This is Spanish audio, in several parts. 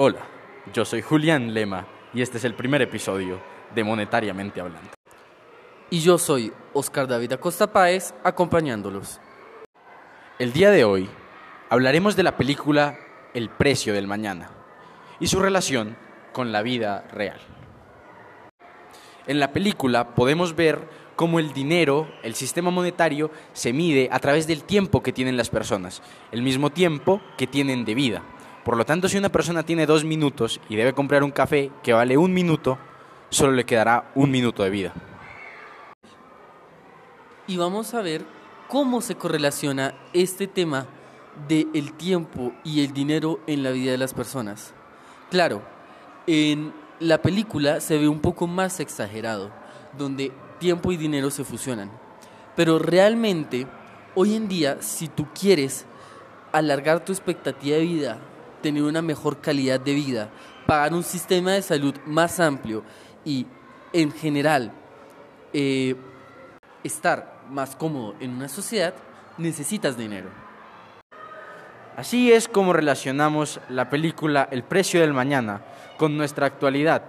Hola, yo soy Julián Lema y este es el primer episodio de Monetariamente Hablando. Y yo soy Oscar David Acosta Páez, acompañándolos. El día de hoy hablaremos de la película El precio del mañana y su relación con la vida real. En la película podemos ver cómo el dinero, el sistema monetario, se mide a través del tiempo que tienen las personas, el mismo tiempo que tienen de vida. Por lo tanto, si una persona tiene dos minutos y debe comprar un café que vale un minuto, solo le quedará un minuto de vida. Y vamos a ver cómo se correlaciona este tema del tiempo y el dinero en la vida de las personas. Claro, en la película se ve un poco más exagerado, donde tiempo y dinero se fusionan. Pero realmente, hoy en día, si tú quieres alargar tu expectativa de vida, tener una mejor calidad de vida, pagar un sistema de salud más amplio y, en general, eh, estar más cómodo en una sociedad, necesitas dinero. Así es como relacionamos la película El precio del mañana con nuestra actualidad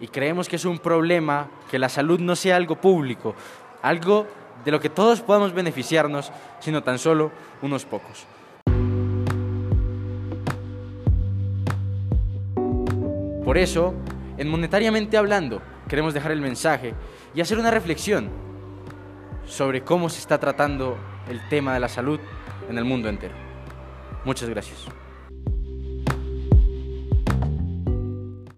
y creemos que es un problema que la salud no sea algo público, algo de lo que todos podamos beneficiarnos, sino tan solo unos pocos. Por eso, en Monetariamente Hablando, queremos dejar el mensaje y hacer una reflexión sobre cómo se está tratando el tema de la salud en el mundo entero. Muchas gracias.